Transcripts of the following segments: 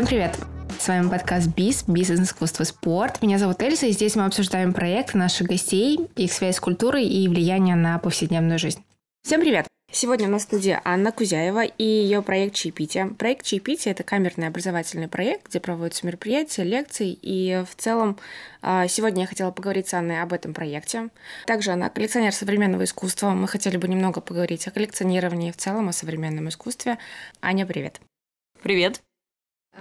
Всем привет! С вами подкаст БИС, бизнес, искусство, спорт. Меня зовут Эльза, и здесь мы обсуждаем проекты наших гостей, их связь с культурой и влияние на повседневную жизнь. Всем привет! Сегодня у нас в студии Анна Кузяева и ее проект «Чаепитие». Проект «Чаепитие» — это камерный образовательный проект, где проводятся мероприятия, лекции, и в целом а, сегодня я хотела поговорить с Анной об этом проекте. Также она коллекционер современного искусства. Мы хотели бы немного поговорить о коллекционировании в целом, о современном искусстве. Аня, привет! Привет!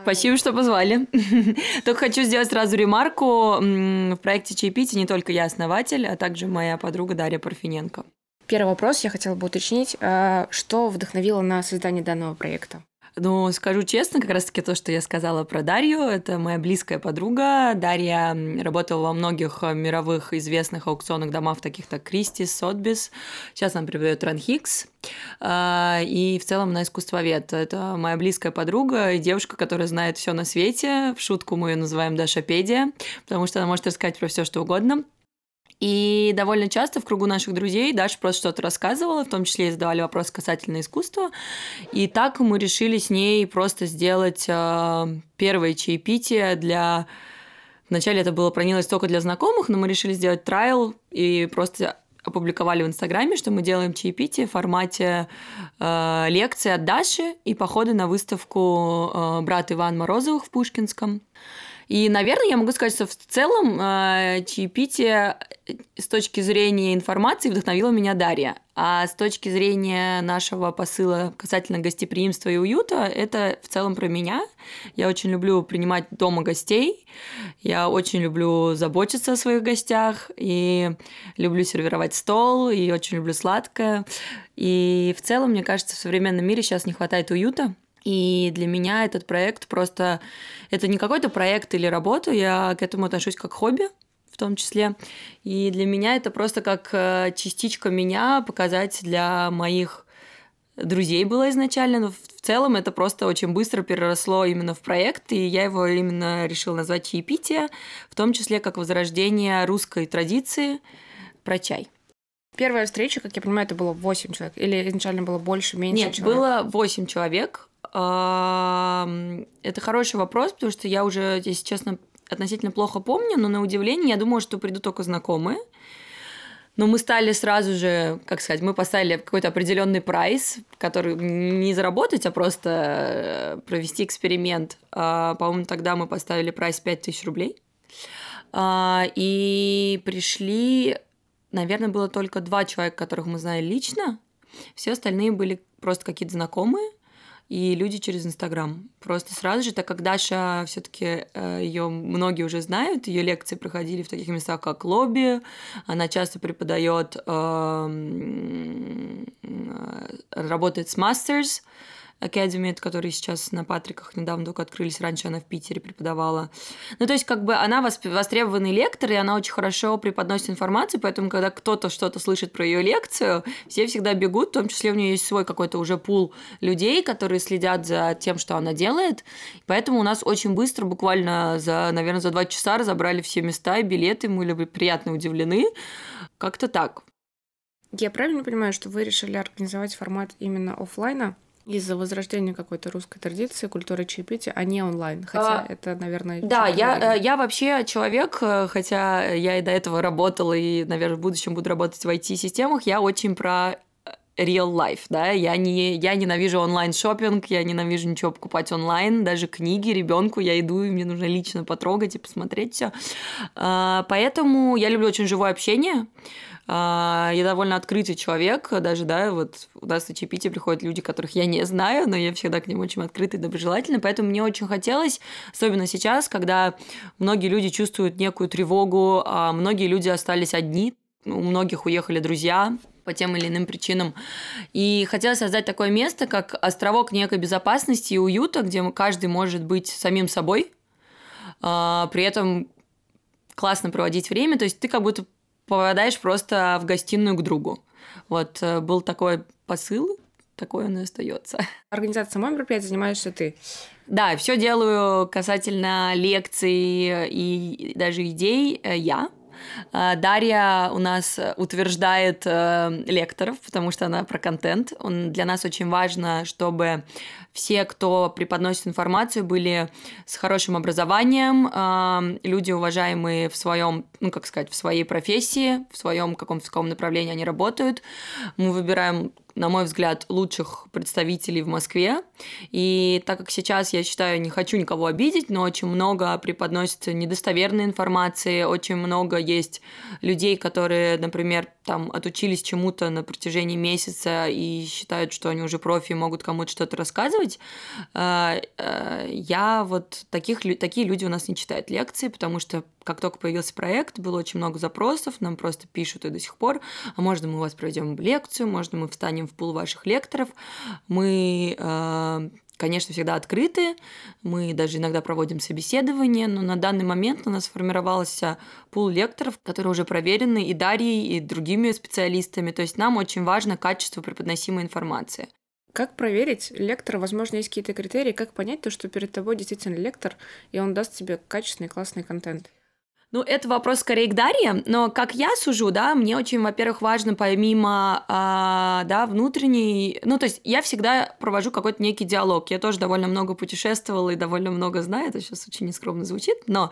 Спасибо, что позвали. Только хочу сделать сразу ремарку. В проекте «Чаепитие» не только я основатель, а также моя подруга Дарья Парфиненко. Первый вопрос я хотела бы уточнить. А, что вдохновило на создание данного проекта? Ну, скажу честно, как раз-таки то, что я сказала про Дарью, это моя близкая подруга. Дарья работала во многих э, мировых известных аукционных домах, таких как Кристис, Сотбис. Сейчас она преподает Ранхикс. А, и в целом она искусствовед. Это моя близкая подруга и девушка, которая знает все на свете. В шутку мы ее называем Дашапедия, потому что она может рассказать про все, что угодно. И довольно часто в кругу наших друзей Даша просто что-то рассказывала, в том числе и задавали вопросы касательно искусства. И так мы решили с ней просто сделать э, первое чаепитие для... Вначале это было пронялось только для знакомых, но мы решили сделать трайл и просто опубликовали в Инстаграме, что мы делаем чаепитие в формате э, лекции от Даши и походы на выставку э, брат Иван Морозовых в Пушкинском. И, наверное, я могу сказать, что в целом э, чаепитие с точки зрения информации вдохновила меня Дарья. А с точки зрения нашего посыла касательно гостеприимства и уюта, это в целом про меня. Я очень люблю принимать дома гостей, я очень люблю заботиться о своих гостях, и люблю сервировать стол, и очень люблю сладкое. И в целом, мне кажется, в современном мире сейчас не хватает уюта, и для меня этот проект просто... Это не какой-то проект или работа, я к этому отношусь как хобби, в том числе. И для меня это просто как э, частичка меня показать для моих друзей было изначально, но в целом это просто очень быстро переросло именно в проект, и я его именно решила назвать «Чаепитие», в том числе как возрождение русской традиции про чай. Первая встреча, как я понимаю, это было 8 человек? Или изначально было больше, меньше Нет, человек? было 8 человек. Это хороший вопрос, потому что я уже, если честно, относительно плохо помню, но на удивление я думала, что придут только знакомые. Но мы стали сразу же, как сказать, мы поставили какой-то определенный прайс, который не заработать, а просто э, провести эксперимент. А, по-моему, тогда мы поставили прайс 5000 рублей. А, и пришли, наверное, было только два человека, которых мы знали лично. Все остальные были просто какие-то знакомые и люди через Инстаграм. Просто сразу же, так как Даша все-таки э, ее многие уже знают, ее лекции проходили в таких местах, как лобби, она часто преподает, эм, э, работает с Masters, Academy, которые сейчас на Патриках недавно только открылись, раньше она в Питере преподавала. Ну, то есть, как бы она востребованный лектор, и она очень хорошо преподносит информацию, поэтому, когда кто-то что-то слышит про ее лекцию, все всегда бегут, в том числе у нее есть свой какой-то уже пул людей, которые следят за тем, что она делает, поэтому у нас очень быстро, буквально за, наверное, за два часа разобрали все места и билеты, мы были приятно удивлены, как-то так. Я правильно понимаю, что вы решили организовать формат именно офлайна? Из-за возрождения какой-то русской традиции, культуры чаепития, а не онлайн. Хотя а, это, наверное... Да, я, э, я вообще человек, э, хотя я и до этого работала, и, наверное, в будущем буду работать в IT-системах, я очень про э, real life, да, я не, я ненавижу онлайн шопинг, я ненавижу ничего покупать онлайн, даже книги ребенку я иду, и мне нужно лично потрогать и посмотреть все. А, поэтому я люблю очень живое общение. А, я довольно открытый человек, даже, да, вот у нас на чаепитие приходят люди, которых я не знаю, но я всегда к ним очень открытый и доброжелательный, поэтому мне очень хотелось, особенно сейчас, когда многие люди чувствуют некую тревогу, а многие люди остались одни, у многих уехали друзья, по тем или иным причинам. И хотелось создать такое место, как островок некой безопасности и уюта, где каждый может быть самим собой, а, при этом классно проводить время. То есть ты как будто попадаешь просто в гостиную к другу. Вот э, был такой посыл, такой он и остается. Организацией самой мероприятия занимаешься ты? Да, все делаю касательно лекций и даже идей э, я. А, Дарья у нас утверждает э, лекторов, потому что она про контент. Он, для нас очень важно, чтобы все, кто преподносит информацию, были с хорошим образованием, э, люди уважаемые в своем, ну как сказать, в своей профессии, в своем каком-то каком направлении они работают. Мы выбираем на мой взгляд, лучших представителей в Москве. И так как сейчас, я считаю, не хочу никого обидеть, но очень много преподносится недостоверной информации, очень много есть людей, которые, например, там отучились чему-то на протяжении месяца и считают, что они уже профи и могут кому-то что-то рассказывать. Э, э, я вот таких, такие люди у нас не читают лекции, потому что как только появился проект, было очень много запросов, нам просто пишут и до сих пор, а можно мы у вас проведем лекцию, можно мы встанем в пул ваших лекторов. Мы э, конечно, всегда открыты. Мы даже иногда проводим собеседование, но на данный момент у нас сформировался пул лекторов, которые уже проверены и Дарьей, и другими специалистами. То есть нам очень важно качество преподносимой информации. Как проверить лектора? Возможно, есть какие-то критерии. Как понять то, что перед тобой действительно лектор, и он даст тебе качественный, классный контент? Ну, это вопрос скорее к Дарье, но как я сужу, да, мне очень, во-первых, важно помимо, а, да, внутренней, ну, то есть я всегда провожу какой-то некий диалог. Я тоже довольно много путешествовала и довольно много знаю, это сейчас очень нескромно звучит, но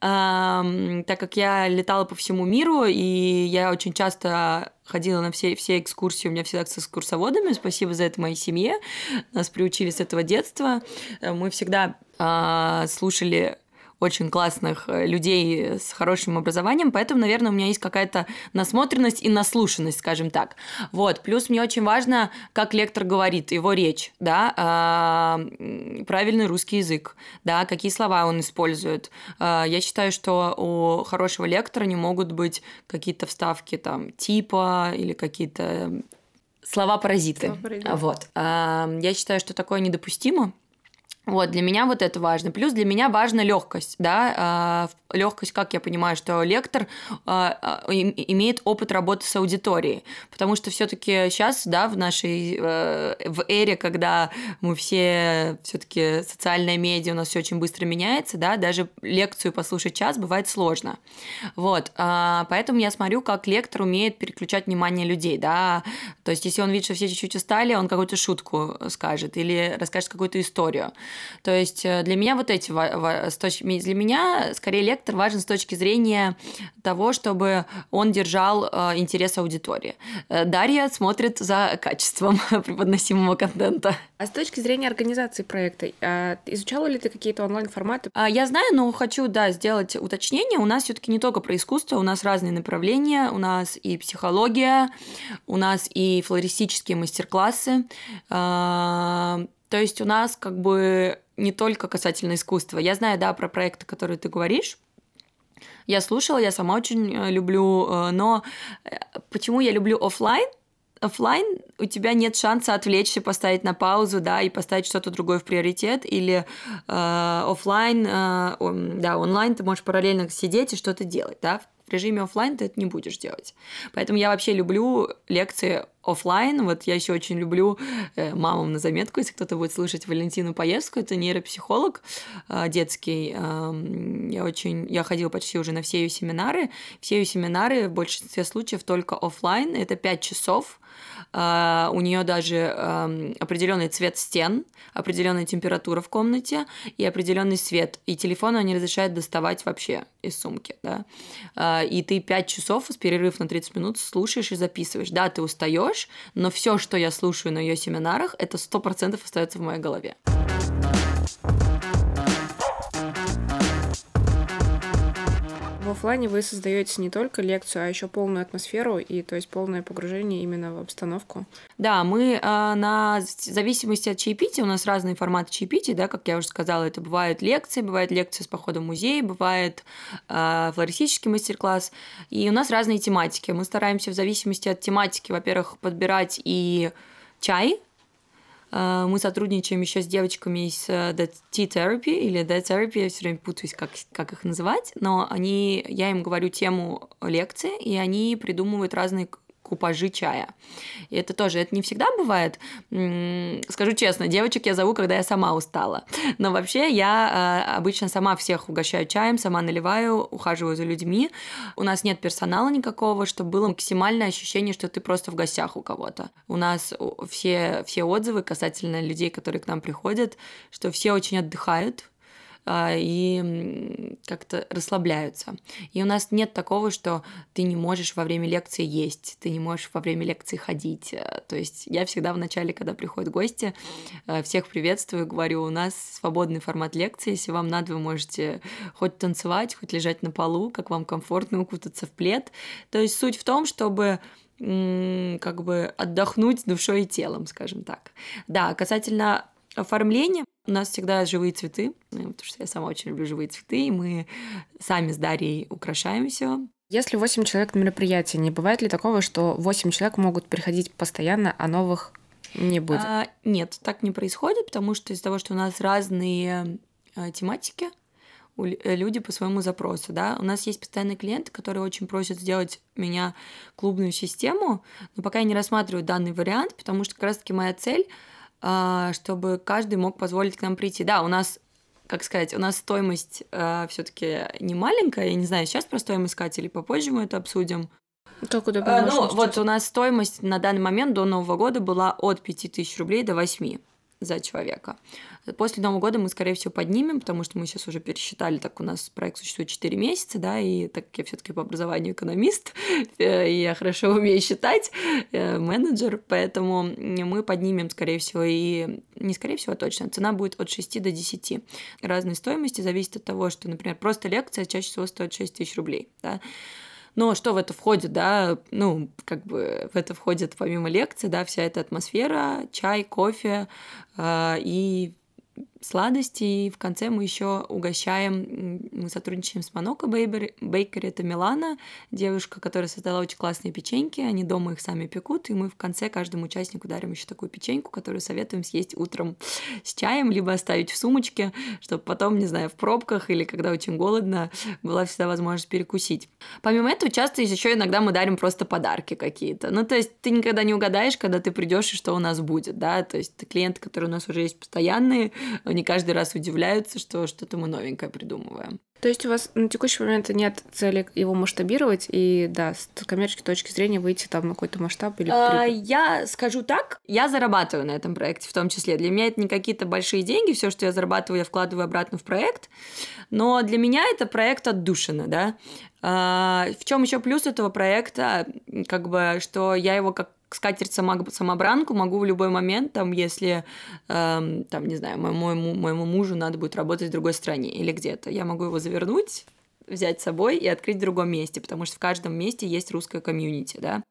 а, так как я летала по всему миру, и я очень часто ходила на все, все экскурсии, у меня всегда с экскурсоводами, спасибо за это моей семье, нас приучили с этого детства, мы всегда а, слушали очень классных э, людей с хорошим образованием, поэтому, наверное, у меня есть какая-то насмотренность и наслушанность, скажем так. Вот, плюс мне очень важно, как лектор говорит, его речь, да, э, правильный русский язык, да, какие слова он использует. Э, я считаю, что у хорошего лектора не могут быть какие-то вставки там типа или какие-то слова-паразиты. Слова вот. Э, я считаю, что такое недопустимо, вот, для меня вот это важно. Плюс для меня важна легкость, да, а, легкость, как я понимаю, что лектор а, а, имеет опыт работы с аудиторией, потому что все-таки сейчас, да, в нашей э, в эре, когда мы все все-таки социальная медиа у нас все очень быстро меняется, да, даже лекцию послушать час бывает сложно, вот, поэтому я смотрю, как лектор умеет переключать внимание людей, да, то есть если он видит, что все чуть-чуть устали, он какую-то шутку скажет или расскажет какую-то историю, то есть э, для меня вот эти для меня скорее лектор важен с точки зрения того, чтобы он держал э, интерес аудитории. Э, Дарья смотрит за качеством преподносимого контента. А с точки зрения организации проекта, а изучала ли ты какие-то онлайн-форматы? А, я знаю, но хочу, да, сделать уточнение. У нас все-таки не только про искусство, у нас разные направления. У нас и психология, у нас и флористические мастер-классы. То есть у нас как бы не только касательно искусства. Я знаю, да, про проекты, которые ты говоришь. Я слушала, я сама очень э, люблю, э, но э, почему я люблю офлайн? офлайн у тебя нет шанса отвлечься, поставить на паузу, да, и поставить что-то другое в приоритет, или э, офлайн, э, да, онлайн ты можешь параллельно сидеть и что-то делать, да, в режиме офлайн ты это не будешь делать. Поэтому я вообще люблю лекции офлайн. Вот я еще очень люблю э, мамам на заметку, если кто-то будет слышать Валентину Поевскую, это нейропсихолог э, детский. Э, я очень, я ходила почти уже на все ее семинары. Все ее семинары в большинстве случаев только офлайн. Это 5 часов Uh, у нее даже определенный цвет стен, определенная температура в комнате и определенный свет. И телефон она не разрешает доставать вообще из сумки. Да? Uh, и ты 5 часов с перерыв на 30 минут слушаешь и записываешь. Да, ты устаешь, но все, что я слушаю на ее семинарах, это 100% остается в моей голове. Офлайне вы создаете не только лекцию, а еще полную атмосферу и то есть полное погружение именно в обстановку. Да, мы э, на зависимости от чаепития, у нас разные форматы чаепития, да, как я уже сказала, это бывают лекции, бывает лекция с походом в музей, бывает э, флористический мастер-класс, и у нас разные тематики. Мы стараемся в зависимости от тематики, во-первых, подбирать и чай, мы сотрудничаем еще с девочками из э, The Tea Therapy или The Therapy, я все время путаюсь, как, как их называть, но они, я им говорю тему лекции, и они придумывают разные купажи чая. И это тоже, это не всегда бывает. Скажу честно, девочек я зову, когда я сама устала. Но вообще я э, обычно сама всех угощаю чаем, сама наливаю, ухаживаю за людьми. У нас нет персонала никакого, чтобы было максимальное ощущение, что ты просто в гостях у кого-то. У нас все, все отзывы касательно людей, которые к нам приходят, что все очень отдыхают, а, и как-то расслабляются. И у нас нет такого, что ты не можешь во время лекции есть, ты не можешь во время лекции ходить. Э, то есть я всегда в начале, когда приходят гости, э, всех приветствую, говорю, у нас свободный формат лекции, если вам надо, вы можете хоть танцевать, хоть лежать на полу, как вам комфортно укутаться в плед. То есть суть в том, чтобы как бы отдохнуть душой и телом, скажем так. Да, касательно оформления, у нас всегда живые цветы, ну, потому что я сама очень люблю живые цветы, и мы сами с Дарьей украшаем все. Если 8 человек на мероприятии, не бывает ли такого, что 8 человек могут приходить постоянно, а новых не будет? А, нет, так не происходит, потому что из-за того, что у нас разные а, тематики, э, люди по своему запросу, да. У нас есть постоянные клиенты, которые очень просят сделать меня клубную систему, но пока я не рассматриваю данный вариант, потому что как раз-таки моя цель чтобы каждый мог позволить к нам прийти. Да, у нас как сказать, у нас стоимость э, все-таки не маленькая. Я не знаю, сейчас про стоимость сказать или попозже мы это обсудим. Как удобно. А, ну, вот у нас стоимость на данный момент до Нового года была от 5000 рублей до 8 за человека. После Нового года мы, скорее всего, поднимем, потому что мы сейчас уже пересчитали, так у нас проект существует 4 месяца, да, и так как я все таки по образованию экономист, э, и я хорошо умею считать, э, менеджер, поэтому мы поднимем, скорее всего, и не скорее всего, а точно, цена будет от 6 до 10. Разные стоимости зависит от того, что, например, просто лекция чаще всего стоит 6 тысяч рублей, да, но что в это входит, да, ну, как бы в это входит помимо лекции, да, вся эта атмосфера, чай, кофе э, и сладости. И в конце мы еще угощаем, мы сотрудничаем с Моноко Бейкери, это Милана, девушка, которая создала очень классные печеньки, они дома их сами пекут, и мы в конце каждому участнику дарим еще такую печеньку, которую советуем съесть утром с чаем, либо оставить в сумочке, чтобы потом, не знаю, в пробках или когда очень голодно, была всегда возможность перекусить. Помимо этого, часто еще иногда мы дарим просто подарки какие-то. Ну, то есть ты никогда не угадаешь, когда ты придешь и что у нас будет, да, то есть клиенты, которые у нас уже есть постоянные, они каждый раз удивляются, что что-то мы новенькое придумываем. То есть у вас на текущий момент нет цели его масштабировать и, да, с коммерческой точки зрения выйти там на какой-то масштаб или... А, я скажу так, я зарабатываю на этом проекте в том числе. Для меня это не какие-то большие деньги, все, что я зарабатываю, я вкладываю обратно в проект, но для меня это проект отдушина, да. А, в чем еще плюс этого проекта, как бы, что я его как скатерть самобранку могу в любой момент, там, если, эм, там, не знаю, моему, моему мужу надо будет работать в другой стране или где-то, я могу его завернуть, взять с собой и открыть в другом месте, потому что в каждом месте есть русская комьюнити, да.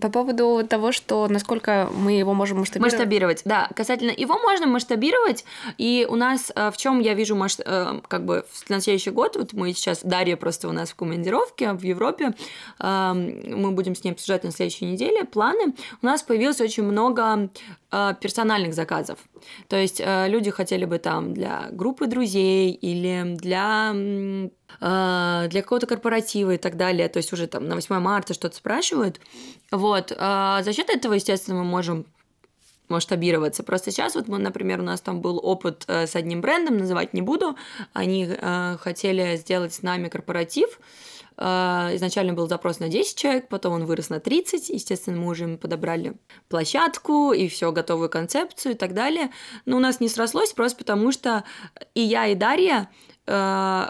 По поводу того, что насколько мы его можем масштабировать. Масштабировать, да. Касательно его можно масштабировать, и у нас э, в чем я вижу масш... Э, как бы на следующий год, вот мы сейчас, Дарья просто у нас в командировке в Европе, эм, мы будем с ней обсуждать на следующей неделе планы. У нас появилось очень много э, персональных заказов. То есть люди хотели бы там для группы друзей или для для какого-то корпоратива и так далее, то есть уже там на 8 марта что-то спрашивают. Вот. А за счет этого, естественно, мы можем масштабироваться. Просто сейчас вот мы, например, у нас там был опыт э, с одним брендом, называть не буду. Они э, хотели сделать с нами корпоратив. Э, изначально был запрос на 10 человек, потом он вырос на 30. Естественно, мы уже им подобрали площадку и все готовую концепцию и так далее. Но у нас не срослось просто потому, что и я, и Дарья э,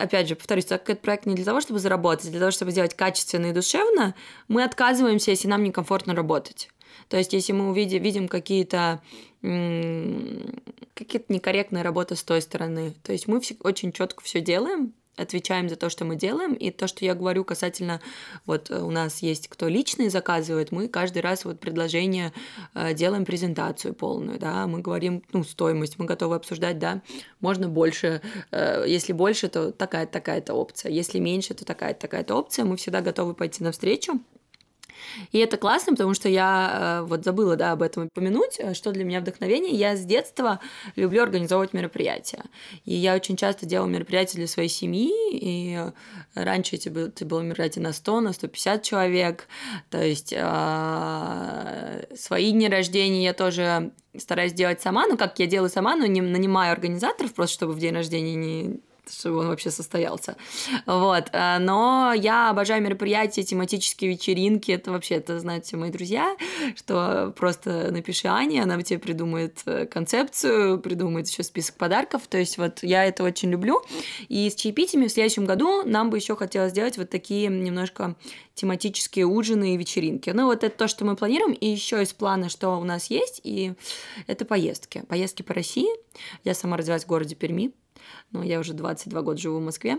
опять же, повторюсь, так как этот проект не для того, чтобы заработать, а для того, чтобы сделать качественно и душевно, мы отказываемся, если нам некомфортно работать. То есть, если мы увидим, видим какие-то какие-то некорректные работы с той стороны, то есть мы очень четко все делаем, отвечаем за то, что мы делаем, и то, что я говорю касательно, вот э, у нас есть кто личные заказывает, мы каждый раз вот предложение э, делаем презентацию полную, да, мы говорим, ну, стоимость, мы готовы обсуждать, да, можно больше, э, если больше, то такая-то, такая-то опция, если меньше, то такая-то, такая-то опция, мы всегда готовы пойти навстречу, И это классно, потому что я э, вот забыла, да, об этом упомянуть, э, что для меня вдохновение. Я с детства люблю организовывать мероприятия. И я очень часто делала мероприятия для своей семьи, и раньше это было, это было мероприятие на 100, на 150 человек, то есть э, свои дни рождения я тоже стараюсь делать сама, ну как я делаю сама, но не нанимаю организаторов, просто чтобы в день рождения не чтобы он вообще состоялся. Вот. Э, но я обожаю мероприятия, тематические вечеринки. Это вообще, это знают все мои друзья, что просто напиши Ане, она тебе придумает э, концепцию, придумает еще список подарков. То есть вот я это очень люблю. И с чаепитиями в следующем году нам бы еще хотелось сделать вот такие немножко тематические ужины и вечеринки. Ну, вот это то, что мы планируем. И еще из плана, что у нас есть, и это поездки. Поездки по России. Я сама родилась в городе Перми но я уже 22 года живу в Москве.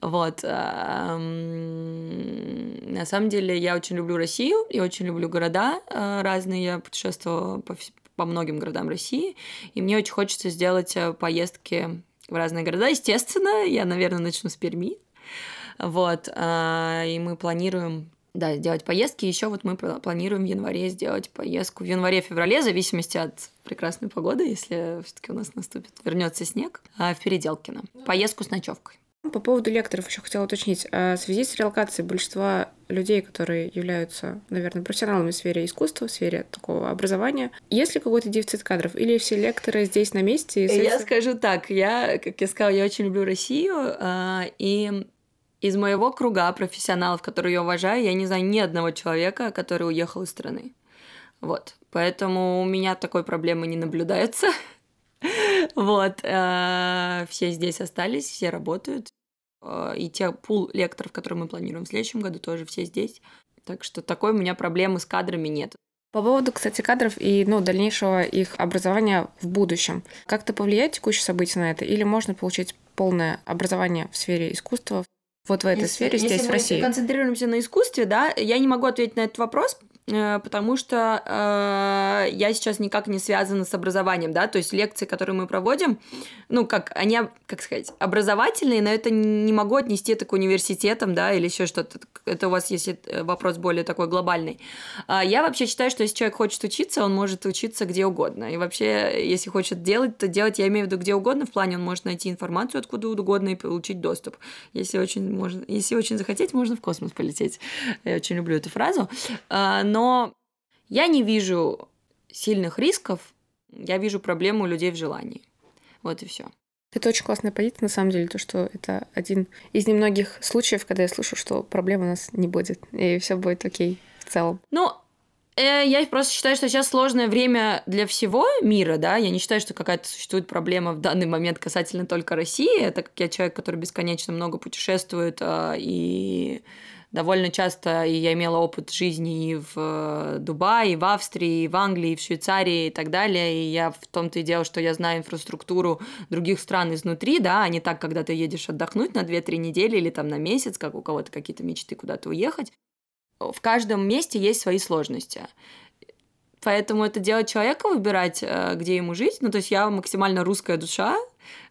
Вот. На самом деле я очень люблю Россию и очень люблю города э, разные. Я путешествовала по, по многим городам России, и мне очень хочется сделать э, поездки в разные города. Естественно, я, наверное, начну с Перми. Вот. Э, и мы планируем да, сделать поездки. Еще вот мы планируем в январе сделать поездку в январе-феврале, в зависимости от прекрасной погоды, если все-таки у нас наступит, вернется снег, а в Переделкино. Поездку с ночевкой. По поводу лекторов еще хотела уточнить. А в связи с релокацией большинства людей, которые являются, наверное, профессионалами в сфере искусства, в сфере такого образования, есть ли какой-то дефицит кадров? Или все лекторы здесь на месте? И Я скажу так, я, как я сказала, я очень люблю Россию, а, и из моего круга профессионалов, которые я уважаю, я не знаю ни одного человека, который уехал из страны. Вот. Поэтому у меня такой проблемы не наблюдается. Вот. Э, все здесь остались, все работают. Э, и те пул лекторов, которые мы планируем в следующем году, тоже все здесь. Так что такой у меня проблемы с кадрами нет. По поводу, кстати, кадров и ну, дальнейшего их образования в будущем. Как-то повлияет текущее событие на это? Или можно получить полное образование в сфере искусства вот в этой если, сфере здесь, в России? Если мы концентрируемся на искусстве, да, я не могу ответить на этот вопрос, потому что э, я сейчас никак не связана с образованием, да, то есть лекции, которые мы проводим, ну, как они, как сказать, образовательные, но это не могу отнести это к университетам, да, или еще что-то. Это у вас есть э, вопрос более такой глобальный. А я вообще считаю, что если человек хочет учиться, он может учиться где угодно. И вообще, если хочет делать, то делать, я имею в виду где угодно, в плане он может найти информацию откуда угодно и получить доступ. Если очень, можно, если очень захотеть, можно в космос полететь. Я очень люблю эту фразу. Но я не вижу сильных рисков, я вижу проблему людей в желании. Вот и все. Это очень классная позиция, на самом деле, то, что это один из немногих случаев, когда я слышу, что проблем у нас не будет, и все будет окей в целом. Ну, э, я просто считаю, что сейчас сложное время для всего мира, да, я не считаю, что какая-то существует проблема в данный момент касательно только России, так как я человек, который бесконечно много путешествует э, и довольно часто и я имела опыт жизни и в э, Дубае, и в Австрии, и в Англии, и в Швейцарии и так далее. И я в том-то и дело, что я знаю инфраструктуру других стран изнутри, да, а не так, когда ты едешь отдохнуть на 2-3 недели или там на месяц, как у кого-то какие-то мечты куда-то уехать. В каждом месте есть свои сложности. Поэтому это дело человека выбирать, э, где ему жить. Ну, то есть я максимально русская душа,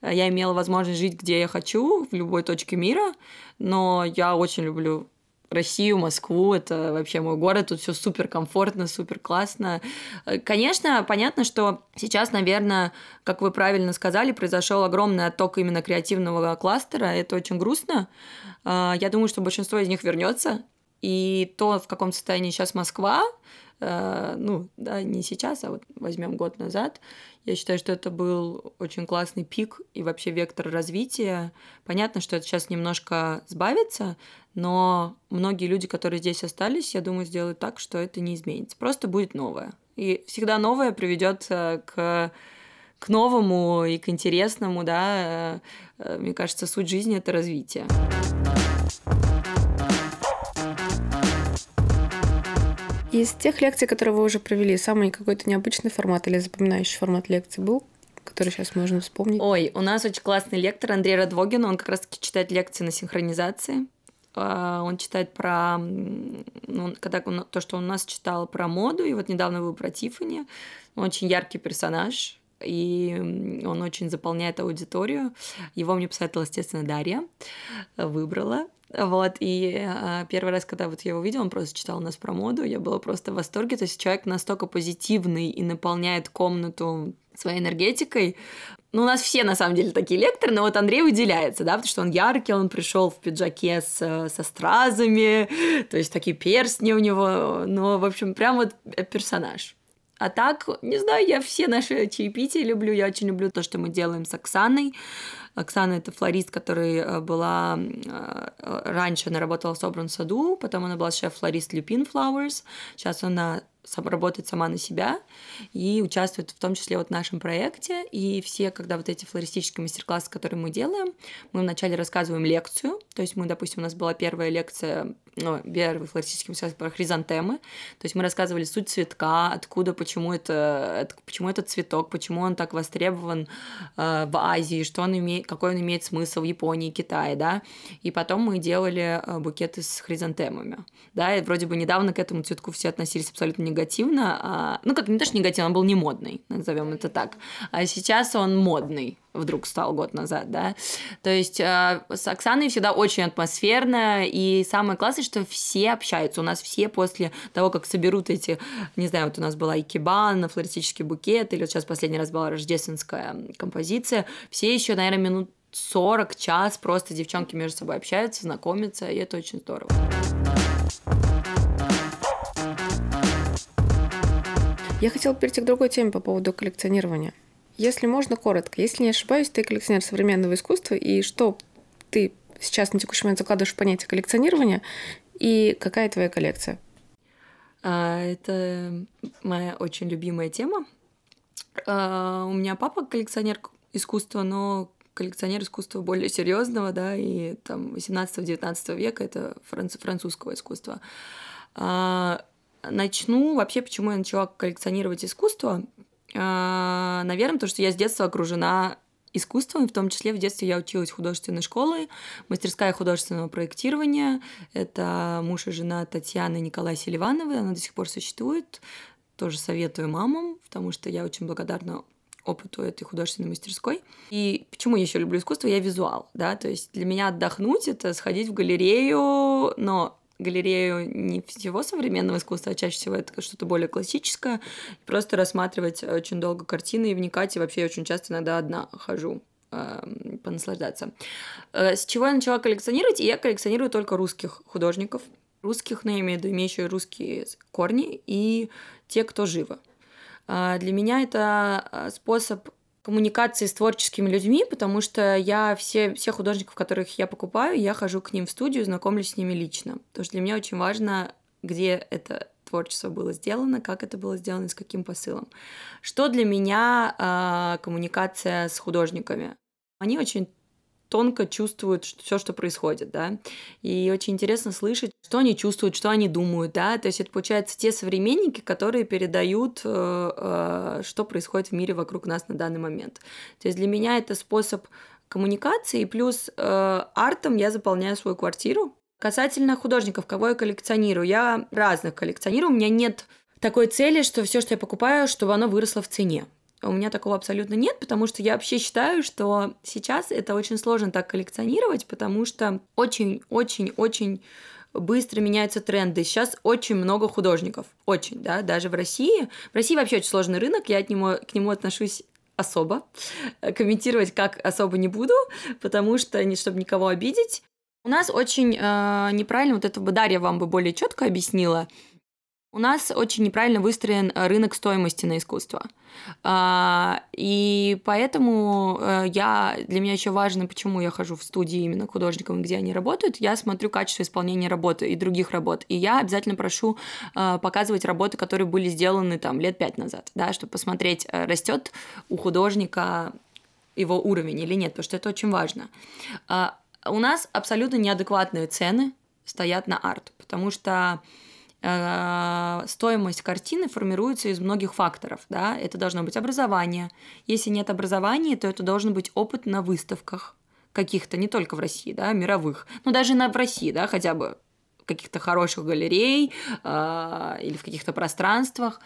я имела возможность жить, где я хочу, в любой точке мира, но я очень люблю Россию, Москву, это вообще мой город, тут все супер комфортно, супер классно. Э, конечно, понятно, что сейчас, наверное, как вы правильно сказали, произошел огромный отток именно креативного кластера, это очень грустно. Э, я думаю, что большинство из них вернется, и то, в каком состоянии сейчас Москва, ну, да, не сейчас, а вот возьмем год назад, я считаю, что это был очень классный пик и вообще вектор развития. Понятно, что это сейчас немножко сбавится, но многие люди, которые здесь остались, я думаю, сделают так, что это не изменится. Просто будет новое. И всегда новое приведет к к новому и к интересному, да, э, мне кажется, суть жизни — это развитие. Из тех лекций, которые вы уже провели, самый какой-то необычный формат или запоминающий формат лекции был? который сейчас можно вспомнить? Ой, у нас очень классный лектор Андрей Радвогин, он как раз-таки читает лекции на синхронизации. А, он читает про, ну, когда то, что он у нас читал про моду, и вот недавно был про Тиффани. Очень яркий персонаж, и он очень заполняет аудиторию. Его мне посоветовала, естественно, Дарья, выбрала. Вот, и э, первый раз, когда вот я его видела, он просто читал у нас про моду, я была просто в восторге, то есть человек настолько позитивный и наполняет комнату своей энергетикой. Ну, у нас все, на самом деле, такие лекторы, но вот Андрей выделяется, да, потому что он яркий, он пришел в пиджаке с, со стразами, то есть такие перстни у него, ну, в общем, прям вот персонаж. А так, не знаю, я все наши чаепития люблю. Я очень люблю то, что мы делаем с Оксаной. Оксана — это флорист, которая э, была... Э, раньше она работала в Собран саду, потом она была шеф-флорист Люпин Flowers. Сейчас она работает сама на себя и участвует в том числе вот в нашем проекте. И все, когда вот эти флористические мастер-классы, которые мы делаем, мы вначале рассказываем лекцию. То есть мы, допустим, у нас была первая лекция, ну, первый флористический мастер-класс про хризантемы. То есть мы рассказывали суть цветка, откуда, почему это, почему этот цветок, почему он так востребован э, в Азии, что он имеет, какой он имеет смысл в Японии, Китае, да. И потом мы делали э, букеты с хризантемами, да, и вроде бы недавно к этому цветку все относились абсолютно негативно, а, ну как не то, что негативно, он был не модный, назовем это так, а сейчас он модный вдруг стал год назад, да. То есть э, с Оксаной всегда очень атмосферно, и самое классное, что все общаются. У нас все после того, как соберут эти, не знаю, вот у нас была икебан, флористический букет, или вот сейчас последний раз была рождественская композиция, все еще, наверное, минут 40, час просто девчонки между собой общаются, знакомятся, и это очень здорово. Я хотела перейти к другой теме по поводу коллекционирования. Если можно, коротко. Если не ошибаюсь, ты коллекционер современного искусства, и что ты сейчас на текущий момент закладываешь в понятие коллекционирования, и какая твоя коллекция? А, это моя очень любимая тема. А, у меня папа коллекционер искусства, но коллекционер искусства более серьезного, да, и там 18-19 века это французского искусства. А, Начну вообще, почему я начала коллекционировать искусство. А, наверное, потому что я с детства окружена искусством, в том числе в детстве я училась в художественной школе, мастерская художественного проектирования. Это муж и жена Татьяны Николая Селивановой, она до сих пор существует. Тоже советую мамам, потому что я очень благодарна опыту этой художественной мастерской. И почему я еще люблю искусство? Я визуал, да, то есть для меня отдохнуть — это сходить в галерею, но галерею не всего современного искусства, а чаще всего это что-то более классическое, просто рассматривать очень долго картины и вникать, и вообще я очень часто иногда одна хожу э, понаслаждаться. Э, с чего я начала коллекционировать? Я коллекционирую только русских художников, русских, но я имею в виду имеющие русские корни, и те, кто живы. Э, для меня это э, способ коммуникации с творческими людьми, потому что я все, все художников, которых я покупаю, я хожу к ним в студию, знакомлюсь с ними лично. Потому что для меня очень важно, где это творчество было сделано, как это было сделано, с каким посылом. Что для меня э, коммуникация с художниками? Они очень тонко чувствуют все, что происходит, да, и очень интересно слышать, что они чувствуют, что они думают, да, то есть это, получается, те современники, которые передают, э, э, что происходит в мире вокруг нас на данный момент. То есть для меня это способ коммуникации, плюс э, артом я заполняю свою квартиру. Касательно художников, кого я коллекционирую, я разных коллекционирую, у меня нет такой цели, что все, что я покупаю, чтобы оно выросло в цене. У меня такого абсолютно нет, потому что я вообще считаю, что сейчас это очень сложно так коллекционировать, потому что очень-очень-очень быстро меняются тренды. Сейчас очень много художников. Очень, да, даже в России. В России вообще очень сложный рынок, я от него, к нему отношусь особо. Комментировать как особо не буду, потому что, чтобы никого обидеть. У нас очень э, неправильно, вот это бы Дарья вам бы более четко объяснила, у нас очень неправильно выстроен э, рынок стоимости на искусство. А, и поэтому э, я, для меня еще важно, почему я хожу в студии именно к художникам, где они работают. Я смотрю качество исполнения работы и других работ. И я обязательно прошу э, показывать работы, которые были сделаны там лет пять назад, да, чтобы посмотреть, растет у художника его уровень или нет, потому что это очень важно. А, у нас абсолютно неадекватные цены стоят на арт, потому что стоимость картины формируется из многих факторов. Да? Это должно быть образование. Если нет образования, то это должен быть опыт на выставках каких-то, не только в России, да, мировых. Ну, даже на, в России, да, хотя бы каких-то хороших галерей э, или в каких-то пространствах.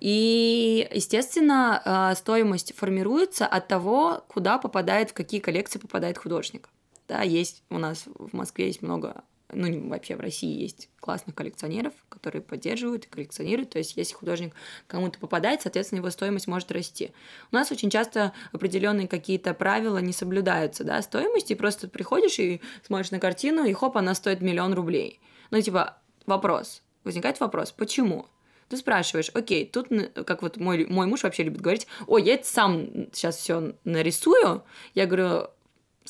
И, естественно, э, стоимость формируется от того, куда попадает, в какие коллекции попадает художник. Да, есть у нас в Москве есть много ну, вообще в России есть классных коллекционеров, которые поддерживают и коллекционируют. То есть, если художник кому-то попадает, соответственно, его стоимость может расти. У нас очень часто определенные какие-то правила не соблюдаются, да, стоимости, просто приходишь и смотришь на картину, и хоп, она стоит миллион рублей. Ну, типа, вопрос. Возникает вопрос, почему? Ты спрашиваешь, окей, тут, как вот мой, мой муж вообще любит говорить, ой, я сам сейчас все нарисую. Я говорю,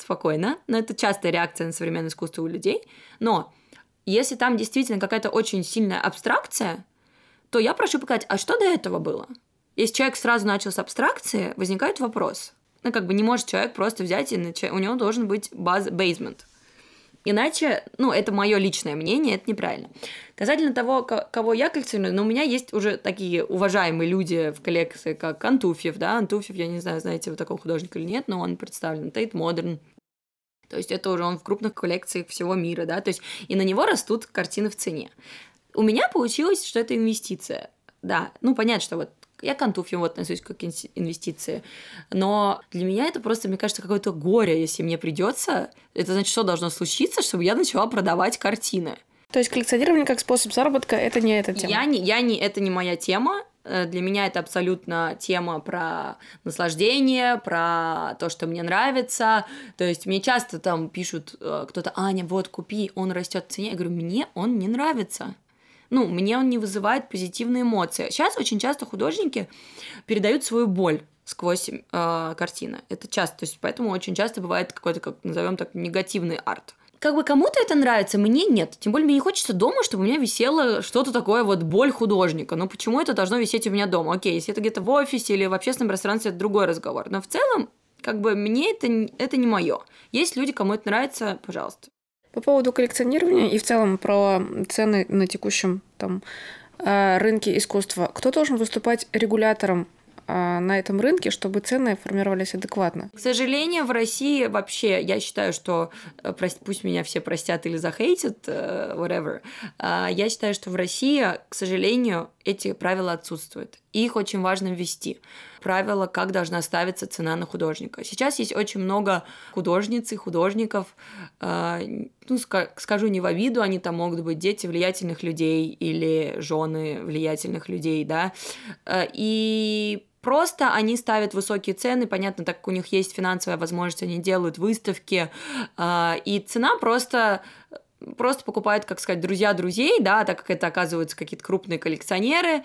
спокойно, но это частая реакция на современное искусство у людей. Но если там действительно какая-то очень сильная абстракция, то я прошу показать, а что до этого было? Если человек сразу начал с абстракции, возникает вопрос. Ну, как бы не может человек просто взять и начать... У него должен быть баз... бейсмент. Иначе, ну, это мое личное мнение, это неправильно. Касательно того, кого я коллекционирую, но ну, у меня есть уже такие уважаемые люди в коллекции, как Антуфьев, да, Антуфьев, я не знаю, знаете вы такого художника или нет, но он представлен, Тейт Модерн, то есть это уже он в крупных коллекциях всего мира, да, то есть и на него растут картины в цене. У меня получилось, что это инвестиция. Да, ну понятно, что вот я к Антуфьеву отношусь как инвестиции. Но для меня это просто, мне кажется, какое-то горе, если мне придется. Это значит, что должно случиться, чтобы я начала продавать картины. То есть коллекционирование как способ заработка это не эта тема? Я не, я не, это не моя тема. Э, для меня это абсолютно тема про наслаждение, про то, что мне нравится. То есть мне часто там пишут э, кто-то, Аня, вот купи, он растет в цене. Я говорю, мне он не нравится ну, мне он не вызывает позитивные эмоции. Сейчас очень часто художники передают свою боль сквозь э, картины. Это часто, то есть поэтому очень часто бывает какой-то, как назовем так, негативный арт. Как бы кому-то это нравится, мне нет. Тем более мне не хочется дома, чтобы у меня висело что-то такое вот боль художника. Но почему это должно висеть у меня дома? Окей, если это где-то в офисе или в общественном пространстве, это другой разговор. Но в целом, как бы мне это, это не мое. Есть люди, кому это нравится, пожалуйста. По поводу коллекционирования и в целом про цены на текущем там, э, рынке искусства. Кто должен выступать регулятором а, на этом рынке, чтобы цены формировались адекватно. К сожалению, в России вообще, я считаю, что, э, пусть меня все простят или захейтят, э, whatever, я считаю, что в России, к сожалению, эти правила отсутствуют. Их очень важно ввести. Правила, как должна ставиться цена на художника. Сейчас есть очень много художниц и художников, а, ну, скажу не в обиду, они там могут быть дети влиятельных людей или жены влиятельных людей, да, и Просто они ставят высокие цены, понятно, так как у них есть финансовая возможность, они делают выставки, а, и цена просто просто покупают, как сказать, друзья друзей, да, так как это оказываются какие-то крупные коллекционеры.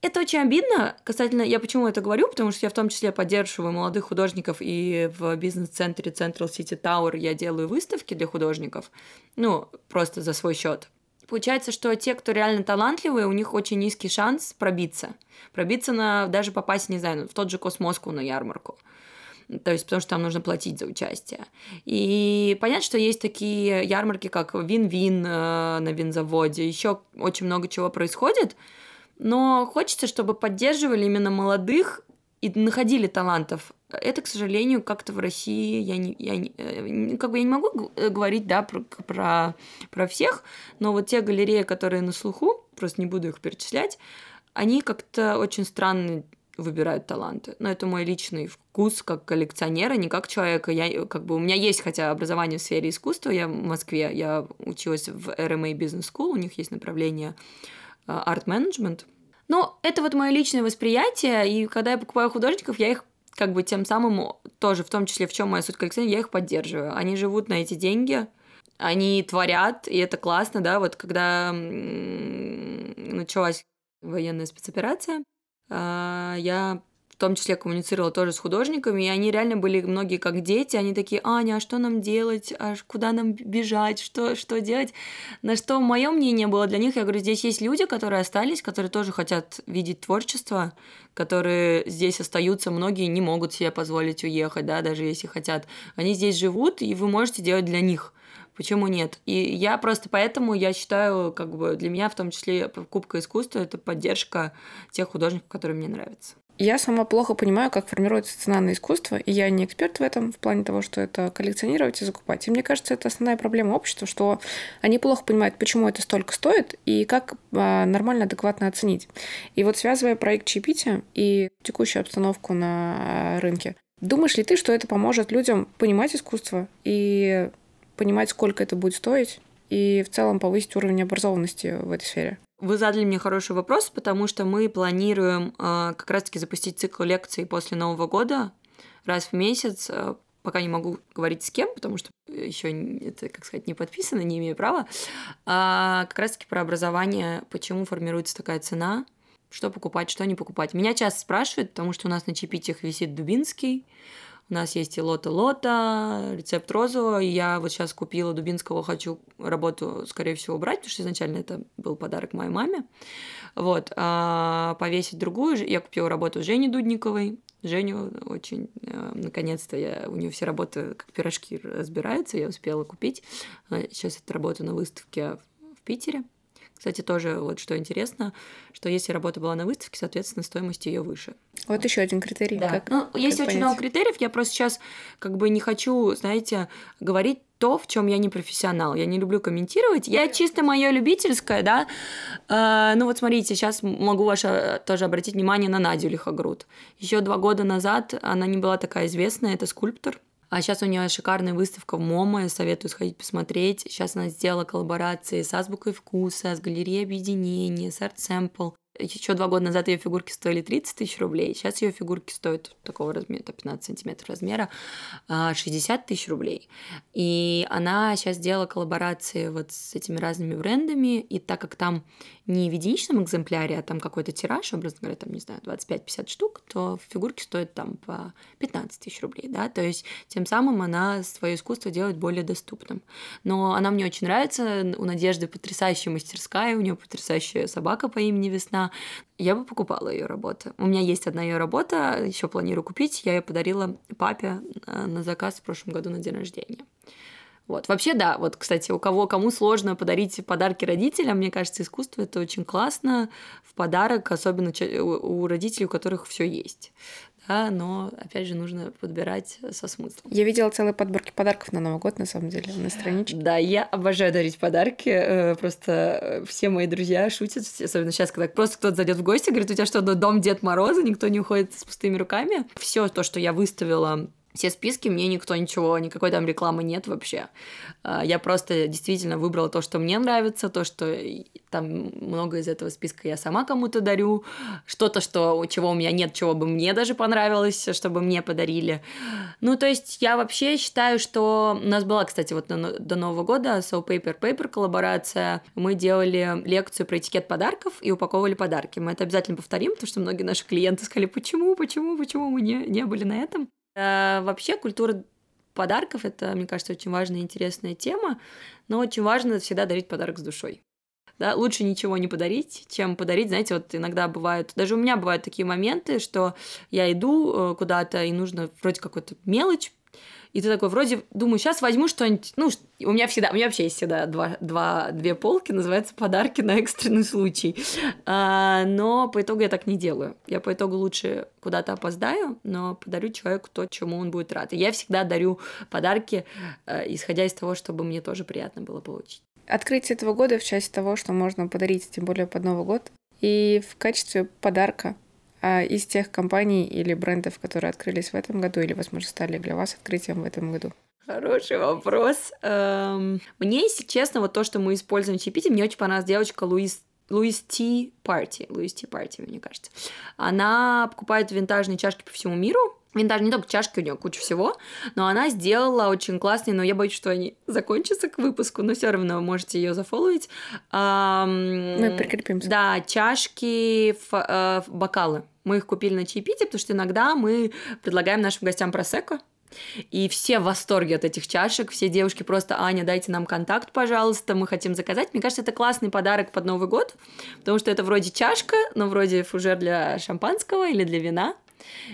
Это очень обидно касательно... Я почему это говорю? Потому что я в том числе поддерживаю молодых художников, и в бизнес-центре Central City Tower я делаю выставки для художников, ну, просто за свой счет. Получается, что те, кто реально талантливые, у них очень низкий шанс пробиться. Пробиться на даже попасть, не знаю, в тот же Cosmoscow на ярмарку. То есть, потому что там нужно платить за участие. И понятно, что есть такие ярмарки, как Вин-Вин э, на винзаводе, еще очень много чего происходит, но хочется, чтобы поддерживали именно молодых и находили талантов. Это, к сожалению, как-то в России я не, я не, э, как бы я не могу э, говорить, да, про, про, про всех, но вот те галереи, которые на слуху, просто не буду их перечислять, они как-то очень странно выбирают таланты. Но это мой личный вкус как коллекционера, не как человека. Я, как бы, у меня есть хотя образование в сфере искусства. Я в Москве, я училась в RMA Business School, у них есть направление арт-менеджмент. Но это вот мое личное восприятие, и когда я покупаю художников, я их как бы тем самым тоже, в том числе, в чем моя суть коллекционера, я их поддерживаю. Они живут на эти деньги, они творят, и это классно, да, вот когда началась военная спецоперация, я в том числе коммуницировала тоже с художниками, и они реально были многие как дети, они такие, Аня, а что нам делать, а куда нам бежать, что, что делать? На что мое мнение было для них, я говорю, здесь есть люди, которые остались, которые тоже хотят видеть творчество, которые здесь остаются, многие не могут себе позволить уехать, да, даже если хотят. Они здесь живут, и вы можете делать для них. Почему нет? И я просто поэтому я считаю, как бы для меня в том числе покупка искусства это поддержка тех художников, которые мне нравятся. Я сама плохо понимаю, как формируется цена на искусство, и я не эксперт в этом, в плане того, что это коллекционировать и закупать. И мне кажется, это основная проблема общества, что они плохо понимают, почему это столько стоит, и как а, нормально, адекватно оценить. И вот связывая проект Чипити и текущую обстановку на рынке, думаешь ли ты, что это поможет людям понимать искусство и понимать, сколько это будет стоить, и в целом повысить уровень образованности в этой сфере? Вы задали мне хороший вопрос, потому что мы планируем э, как раз-таки запустить цикл лекций после Нового года раз в месяц. Э, пока не могу говорить с кем, потому что еще это, как сказать, не подписано, не имею права. А как раз-таки про образование, почему формируется такая цена, что покупать, что не покупать. Меня часто спрашивают, потому что у нас на чипитях висит Дубинский, у нас есть и лота-лота, рецепт розового. Я вот сейчас купила Дубинского, хочу работу, скорее всего, убрать, потому что изначально это был подарок моей маме. Вот. А повесить другую. Я купила работу Жени Дудниковой. Женю очень, э, наконец-то, я, у нее все работы как пирожки разбираются, я успела купить. Сейчас эту работу на выставке в Питере. Кстати, тоже вот что интересно, что если работа была на выставке, соответственно, стоимость ее выше. Вот еще один критерий. Да. Как, ну, как есть понять? очень много критериев. Я просто сейчас как бы не хочу, знаете, говорить то, в чем я не профессионал. Я не люблю комментировать. Я чисто мое любительское, да. Э, ну вот смотрите, сейчас могу ваше тоже обратить внимание на Надю Лихогруд. Еще два года назад она не была такая известная, это скульптор. А сейчас у нее шикарная выставка в МОМА, советую сходить посмотреть. Сейчас она сделала коллаборации с Азбукой вкуса, с Галереей объединения, с Art Sample еще два года назад ее фигурки стоили 30 тысяч рублей, сейчас ее фигурки стоят такого размера, 15 сантиметров размера, 60 а, тысяч рублей. И она сейчас сделала коллаборации вот с этими разными брендами, и так как там не в единичном экземпляре, а там какой-то тираж, образно говоря, там, не знаю, 25-50 штук, то фигурки стоят там по 15 тысяч рублей, да, то есть тем самым она свое искусство делает более доступным. Но она мне очень нравится, у Надежды потрясающая мастерская, у нее потрясающая собака по имени Весна, я бы покупала ее работу. У меня есть одна ее работа, еще планирую купить. Я ее подарила папе э, на заказ в прошлом году на день рождения. Вот. Вообще, да, вот, кстати, у кого, кому сложно подарить подарки родителям, мне кажется, искусство это очень классно в подарок, особенно у родителей, у которых все есть да, но, опять же, нужно подбирать со смыслом. Я видела целые подборки подарков на Новый год, на самом деле, на страничке. Да, я обожаю дарить подарки, э, просто все мои друзья шутят, особенно сейчас, когда просто кто-то зайдет в гости, говорит, у тебя что, дом Дед Мороза, никто не уходит с пустыми руками. Все то, что я выставила все списки, мне никто ничего, никакой там рекламы нет вообще. А, я просто действительно выбрала то, что мне нравится, то, что там много из этого списка я сама кому-то дарю, что-то, что, чего у меня нет, чего бы мне даже понравилось, чтобы мне подарили. Ну, то есть я вообще считаю, что у нас была, кстати, вот до Нового года So Paper Paper коллаборация. Мы делали лекцию про этикет подарков и упаковывали подарки. Мы это обязательно повторим, потому что многие наши клиенты сказали, почему, почему, почему мы не, не были на этом. А, вообще культура подарков это, мне кажется, очень важная и интересная тема, но очень важно всегда дарить подарок с душой. Да, лучше ничего не подарить, чем подарить, знаете, вот иногда бывают, даже у меня бывают такие моменты, что я иду э, куда-то, и нужно вроде какой-то мелочь, и ты такой, вроде, думаю, сейчас возьму что-нибудь, ну, у меня всегда, у меня вообще есть всегда два, два, две полки, называется подарки на экстренный случай. А, но по итогу я так не делаю. Я по итогу лучше куда-то опоздаю, но подарю человеку то, чему он будет рад. И я всегда дарю подарки, э, исходя из того, чтобы мне тоже приятно было получить открытие этого года в части того, что можно подарить, тем более под Новый год. И в качестве подарка а из тех компаний или брендов, которые открылись в этом году или, возможно, стали для вас открытием в этом году? Хороший вопрос. Эм, мне, если честно, вот то, что мы используем в Чипите, мне очень понравилась девочка Луис Луис Ти Парти, Луис Ти Парти, мне кажется. Она покупает винтажные чашки по всему миру, Винтаж не только чашки, у нее куча всего, но она сделала очень классные, но я боюсь, что они закончатся к выпуску, но все равно вы можете ее зафолловить. Мы прикрепимся. Да, чашки, э, бокалы. Мы их купили на чаепитие, потому что иногда мы предлагаем нашим гостям просеко, и все в восторге от этих чашек, все девушки просто, Аня, дайте нам контакт, пожалуйста, мы хотим заказать. Мне кажется, это классный подарок под Новый год, потому что это вроде чашка, но вроде фужер для шампанского или для вина.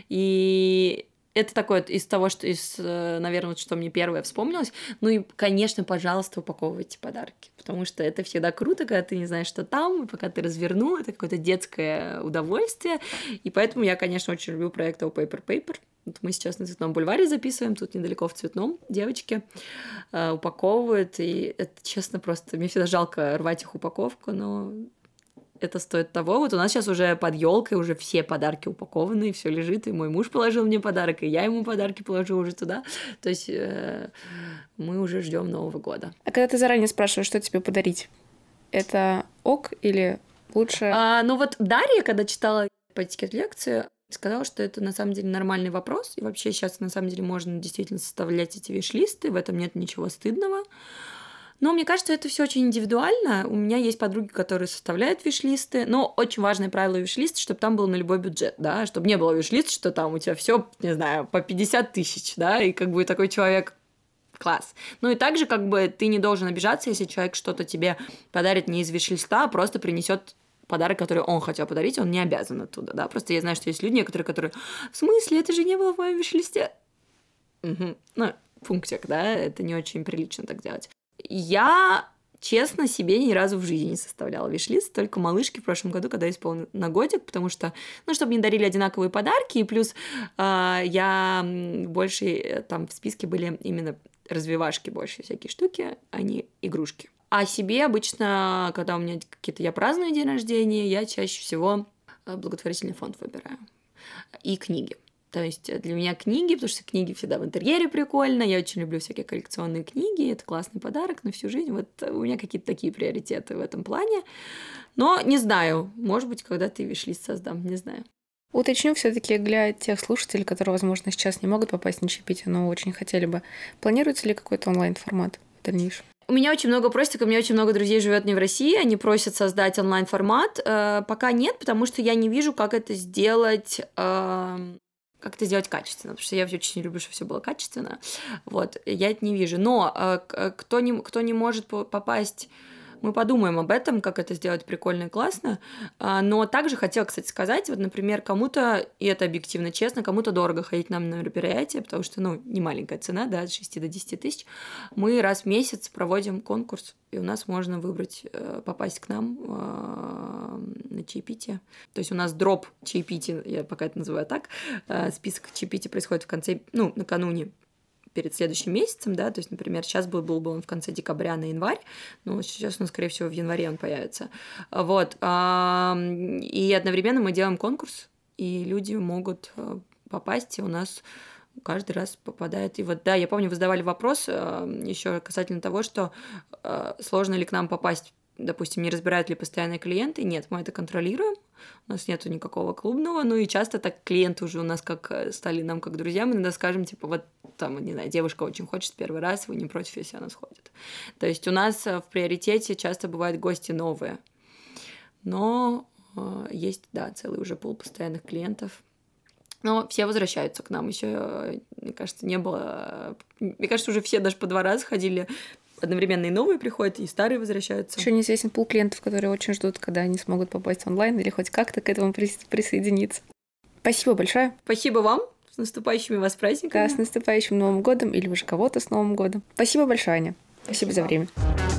И это такое из того, что из, э, наверное, что мне первое вспомнилось. Ну и, конечно, пожалуйста, упаковывайте подарки, потому что это всегда круто, когда ты не знаешь, что там, и пока ты развернул, это какое-то детское удовольствие. И поэтому я, конечно, очень люблю проект O Paper Paper. Вот мы сейчас на Цветном бульваре записываем, тут недалеко в Цветном девочки э, упаковывают, и это, честно, просто мне всегда жалко рвать их упаковку, но это стоит того. Вот у нас сейчас уже под елкой уже все подарки упакованы, все лежит, и мой муж положил мне подарок, и я ему подарки положу уже туда. То есть э, мы уже ждем Нового года. А когда ты заранее спрашиваешь, что тебе подарить, это ок или лучше? А, ну вот Дарья, когда читала по этикет лекции, сказала, что это на самом деле нормальный вопрос, и вообще сейчас на самом деле можно действительно составлять эти виш-листы, в этом нет ничего стыдного. Но мне кажется, это все очень индивидуально. У меня есть подруги, которые составляют виш-листы, но очень важное правило виш-листа, чтобы там был на любой бюджет, да, чтобы не было виш-лист, что там у тебя все, не знаю, по 50 тысяч, да, и как бы такой человек класс. Ну и также как бы ты не должен обижаться, если человек что-то тебе подарит не из виш-листа, а просто принесет подарок, который он хотел подарить, он не обязан оттуда, да. Просто я знаю, что есть люди некоторые, которые, в смысле, это же не было в моем виш-листе. Угу. Ну, пунктик, да, это не очень прилично так делать. Я честно, себе ни разу в жизни не составляла виш-лист, только малышки в прошлом году, когда исполнил на годик, потому что, ну, чтобы не дарили одинаковые подарки, и плюс э, я больше, там в списке были именно развивашки больше всякие штуки, а не игрушки. А себе обычно, когда у меня какие-то я праздную день рождения, я чаще всего э, благотворительный фонд выбираю. И книги. То есть э, для меня книги, потому что книги всегда в интерьере прикольно, я очень люблю всякие коллекционные книги, это классный подарок на всю жизнь. Вот у меня какие-то такие приоритеты в этом плане. Но не знаю, может быть, когда ты виш-лист создам, не знаю. Уточню все-таки для тех слушателей, которые, возможно, сейчас не могут попасть на чипите, но очень хотели бы. Планируется ли какой-то онлайн-формат в дальнейшем? У меня очень много просит, у меня очень много друзей живет не в России, они просят создать онлайн-формат. Э, пока нет, потому что я не вижу, как это сделать э, как это сделать качественно, потому что я очень люблю, чтобы все было качественно. Вот, я это не вижу. Но э, э, кто, не, кто не может попасть мы подумаем об этом, как это сделать прикольно и классно. А, но также хотела, кстати, сказать, вот, например, кому-то, и это объективно честно, кому-то дорого ходить нам на мероприятие, потому что, ну, не маленькая цена, да, от 6 до 10 тысяч. Мы раз в месяц проводим конкурс, и у нас можно выбрать, э, попасть к нам а, на чаепитие. То есть у нас дроп чаепития, я пока это называю так, э, список чаепития происходит в конце, ну, накануне перед следующим месяцем, да, то есть, например, сейчас был, был бы он в конце декабря на январь, но сейчас он, скорее всего, в январе он появится. Вот. И одновременно мы делаем конкурс, и люди могут э, попасть, и у нас каждый раз попадает. И вот, да, я помню, вы задавали вопрос э, еще касательно того, что э, сложно ли к нам попасть допустим, не разбирают ли постоянные клиенты. Нет, мы это контролируем. У нас нету никакого клубного. Ну и часто так клиенты уже у нас как э, стали нам как друзьям. Иногда скажем, типа, вот там, не знаю, девушка очень хочет первый раз, вы не против, если она сходит. То есть у нас э, в приоритете часто бывают гости новые. Но э, есть, да, целый уже пул постоянных клиентов. Но все возвращаются к нам. Еще, мне кажется, не было... Мне кажется, уже все даже по два раза ходили одновременно и новые приходят, и старые возвращаются. Еще неизвестен пул клиентов, которые очень ждут, когда они смогут попасть онлайн или хоть как-то к этому присоединиться. Спасибо большое. Спасибо вам. С наступающими вас праздниками. Да, с наступающим Новым годом или уже кого-то с Новым годом. Спасибо большое, Аня. Спасибо, Спасибо. за время.